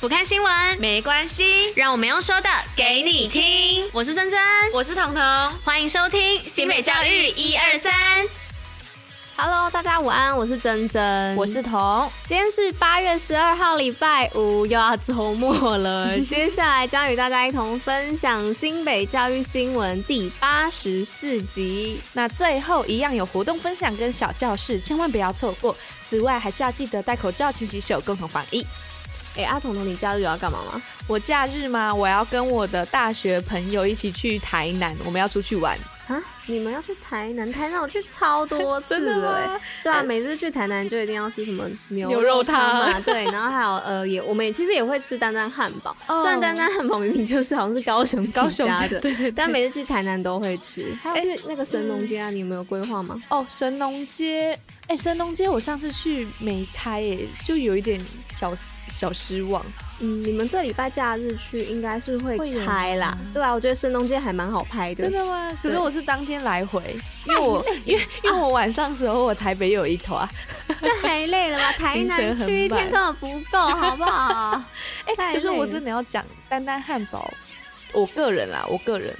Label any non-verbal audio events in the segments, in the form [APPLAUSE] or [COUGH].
不看新闻没关系，让我们用说的给你听。我是珍珍，我是彤彤，欢迎收听新北教育一二三。Hello，大家午安，我是珍珍，我是彤。今天是八月十二号，礼拜五，又要周末了。[LAUGHS] 接下来将与大家一同分享新北教育新闻第八十四集。那最后一样有活动分享跟小教室，千万不要错过。此外，还是要记得戴口罩、勤洗手，共同防疫。哎，阿彤彤，你假日有要干嘛吗？我假日吗？我要跟我的大学朋友一起去台南，我们要出去玩。啊！你们要去台南？台南我去超多次 [LAUGHS] 了，哎，对啊，每次去台南就一定要吃什么牛肉汤嘛，[LAUGHS] 对，然后还有呃，也我们也其实也会吃丹丹汉堡，虽然丹丹汉堡明明就是好像是高雄高雄家的，对对，但每次去台南都会吃。还有去那个神农街啊，你有没有规划吗？哦，神农街，哎，神农街我上次去没开，哎，就有一点小小失望。嗯，你们这礼拜假日去应该是会开啦，对啊，我觉得神农街还蛮好拍的。真的吗？可是我是当天来回，因为我因为因为我晚上时候我台北有一团，[LAUGHS] 那太累了吧？[LAUGHS] 台南去一天根本不够，好不好？[LAUGHS] 哎，可是我真的要讲丹丹汉堡，我个人啦，我个人。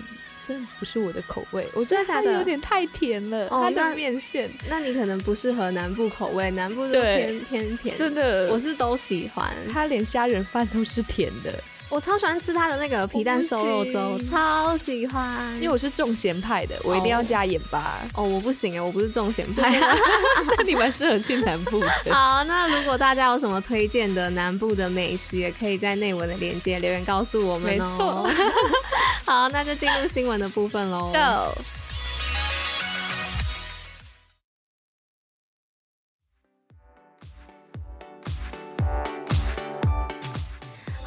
真的不是我的口味，我觉得它有点太甜了。它的面线，那你可能不适合南部口味，南部是偏偏甜。真的，我是都喜欢。它连虾仁饭都是甜的。我超喜欢吃他的那个皮蛋瘦肉粥，超喜欢。因为我是重咸派的，我一定要加盐巴。哦，我不行哎，我不是重咸派。[LAUGHS] 那你蛮适合去南部的。[LAUGHS] 好，那如果大家有什么推荐的南部的美食，也可以在内文的链接留言告诉我们哦。没错。[LAUGHS] 好，那就进入新闻的部分喽。Go。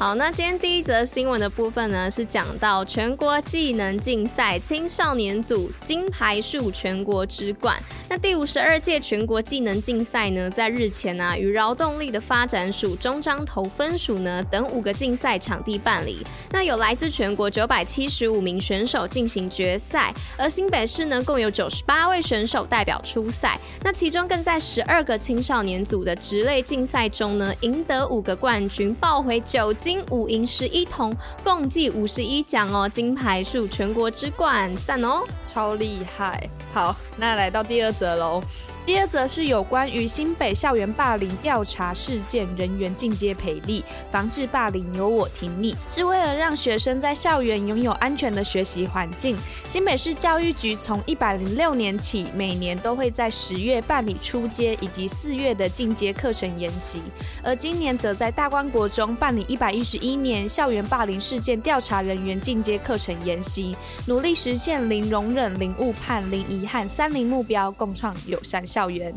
好，那今天第一则新闻的部分呢，是讲到全国技能竞赛青少年组金牌数全国之冠。那第五十二届全国技能竞赛呢，在日前呢、啊，与劳动力的发展署、中彰投分署呢等五个竞赛场地办理。那有来自全国九百七十五名选手进行决赛，而新北市呢，共有九十八位选手代表出赛。那其中更在十二个青少年组的职类竞赛中呢，赢得五个冠军，抱回九金。金五银十一铜，共计五十一奖哦，金牌数全国之冠，赞哦，超厉害！好，那来到第二则喽。第二则是有关于新北校园霸凌调查事件人员进阶培力，防治霸凌由我挺你，是为了让学生在校园拥有安全的学习环境。新北市教育局从一百零六年起，每年都会在十月办理初阶以及四月的进阶课程研习，而今年则在大观国中办理一百一十一年校园霸凌事件调查人员进阶课程研习，努力实现零容忍、零误判、零遗憾三零目标，共创友善校园。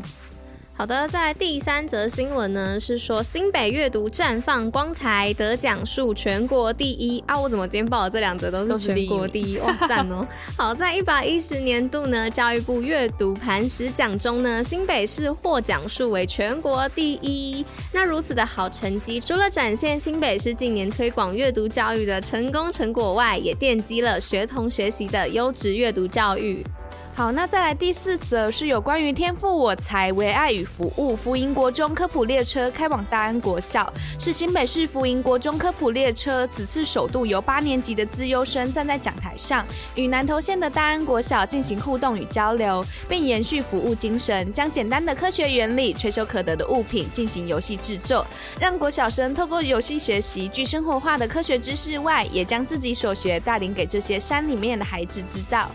好的，在第三则新闻呢，是说新北阅读绽放光彩，得奖数全国第一啊！我怎么今天报的这两则都是全国第一？哇，[LAUGHS] 赞哦！好，在一百一十年度呢，教育部阅读磐石奖中呢，新北市获奖数为全国第一。那如此的好成绩，除了展现新北市近年推广阅读教育的成功成果外，也奠基了学童学习的优质阅读教育。好，那再来第四则是有关于天赋我才为爱与服务福音国中科普列车开往大安国小，是新北市福音国中科普列车此次首度由八年级的资优生站在讲台上，与南投县的大安国小进行互动与交流，并延续服务精神，将简单的科学原理、垂手可得的物品进行游戏制作，让国小生透过游戏学习具生活化的科学知识外，也将自己所学带领给这些山里面的孩子知道。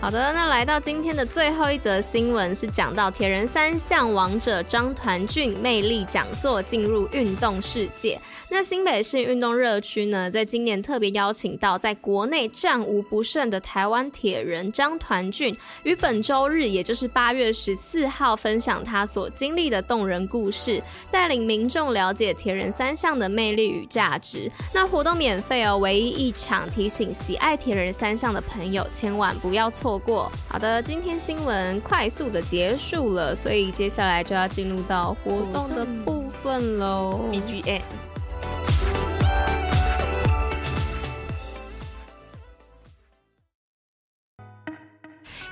好的，那来到今天的最后一则新闻，是讲到铁人三项王者张团俊魅力讲座进入运动世界。那新北市运动热区呢，在今年特别邀请到在国内战无不胜的台湾铁人张团俊，于本周日，也就是八月十四号，分享他所经历的动人故事，带领民众了解铁人三项的魅力与价值。那活动免费哦，唯一一场，提醒喜爱铁人三项的朋友千万不要错错过。好的，今天新闻快速的结束了，所以接下来就要进入到活动的部分喽。BGM。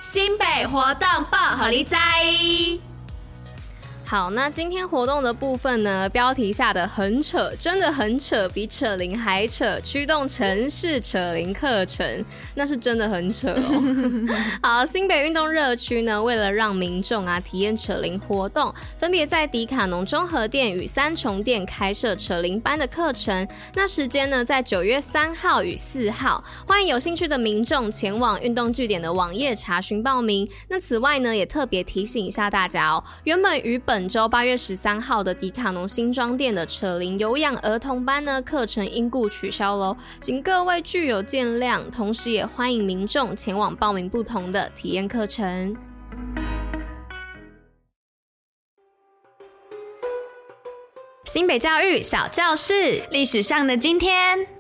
新北活动报，好利在。好，那今天活动的部分呢，标题下的很扯，真的很扯，比扯铃还扯，驱动城市扯铃课程，那是真的很扯哦。[LAUGHS] 好，新北运动热区呢，为了让民众啊体验扯铃活动，分别在迪卡侬中和店与三重店开设扯铃班的课程。那时间呢，在九月三号与四号，欢迎有兴趣的民众前往运动据点的网页查询报名。那此外呢，也特别提醒一下大家哦，原本与本本周八月十三号的迪卡侬新庄店的扯铃有氧儿童班呢，课程因故取消喽，请各位具有见谅，同时也欢迎民众前往报名不同的体验课程。新北教育小教室，历史上的今天。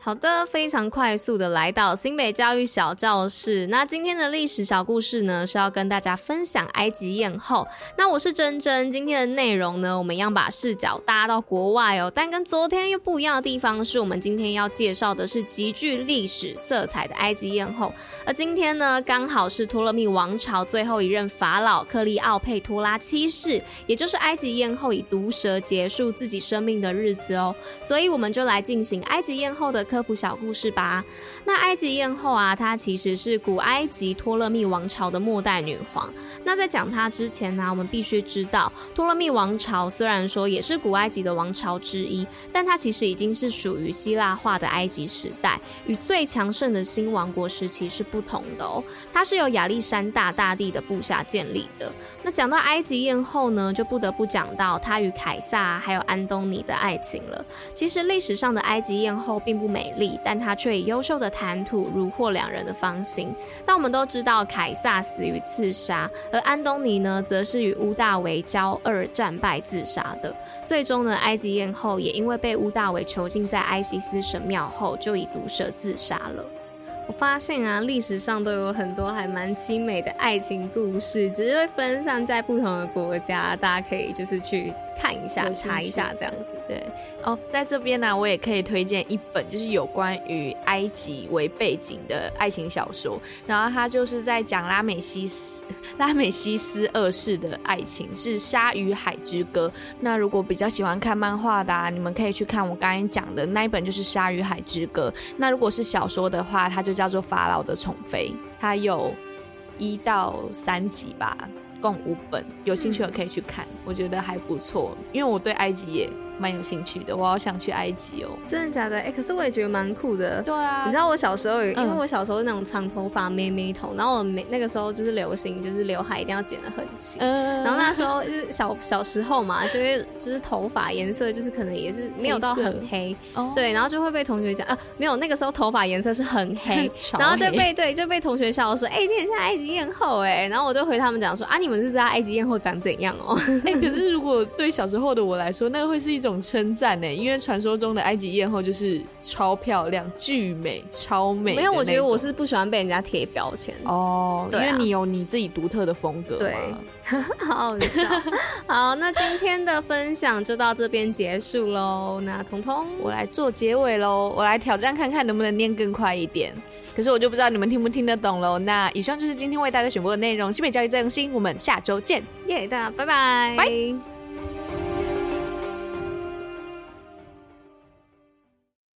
好的，非常快速的来到新北教育小教室。那今天的历史小故事呢，是要跟大家分享埃及艳后。那我是珍珍，今天的内容呢，我们一样把视角搭到国外哦。但跟昨天又不一样的地方是，我们今天要介绍的是极具历史色彩的埃及艳后。而今天呢，刚好是托勒密王朝最后一任法老克利奥佩托拉七世，也就是埃及艳后以毒蛇结束自己生命的日子哦。所以我们就来进行埃及艳后的科普小故事吧。那埃及艳后啊，她其实是古埃及托勒密王朝的末代女皇。那在讲她之前呢，我们必须知道，托勒密王朝虽然说也是古埃及的王朝之一，但它其实已经是属于希腊化的埃及时代，与最强盛的新王国时期是不同的哦。它是由亚历山大大帝的部下建立的。那讲到埃及艳后呢，就不得不讲到她与凯撒还有安东尼的爱情了。其实历史上的埃及艳后并不美。美丽，但他却以优秀的谈吐如获两人的芳心。但我们都知道，凯撒死于刺杀，而安东尼呢，则是与乌大维交恶战败自杀的。最终呢，埃及艳后也因为被乌大维囚禁在埃西斯神庙后，就以毒蛇自杀了。我发现啊，历史上都有很多还蛮凄美的爱情故事，只是会分散在不同的国家，大家可以就是去。看一下，查一下，这样子。对哦，在这边呢，我也可以推荐一本，就是有关于埃及为背景的爱情小说。然后它就是在讲拉美西斯拉美西斯二世的爱情，是《鲨鱼海之歌》。那如果比较喜欢看漫画的啊，你们可以去看我刚才讲的那一本，就是《鲨鱼海之歌》。那如果是小说的话，它就叫做《法老的宠妃》，它有一到三集吧。共五本，有兴趣的可以去看，我觉得还不错，因为我对埃及也蛮有兴趣的，我好想去埃及哦！真的假的？哎、欸，可是我也觉得蛮酷的。对啊，你知道我小时候，因为我小时候是那种长头发妹妹头，然后我没那个时候就是流行，就是刘海一定要剪得很齐。嗯。然后那时候就是小 [LAUGHS] 小时候嘛，就会就是头发颜色就是可能也是没有到很黑，黑对，然后就会被同学讲啊，没有那个时候头发颜色是很黑，黑 [LAUGHS] 然后就被对就被同学笑说，哎、欸，你很像埃及艳后哎，然后我就回他们讲说啊，你们是知道埃及艳后长怎样哦？哎、欸，可是如果对小时候的我来说，那个会是一种称赞呢。因为传说中的埃及艳后就是超漂亮、巨美、超美。没有，我觉得我是不喜欢被人家贴标签哦，因为你有你自己独特的风格。对，[LAUGHS] 好好笑。[LAUGHS] 好，那今天的分享就到这边结束喽。那彤彤，我来做结尾喽。我来挑战看看能不能念更快一点。可是我就不知道你们听不听得懂喽。那以上就是今天为大家选播的内容。新北教育最用心，我们下周见。耶，大家拜拜。拜。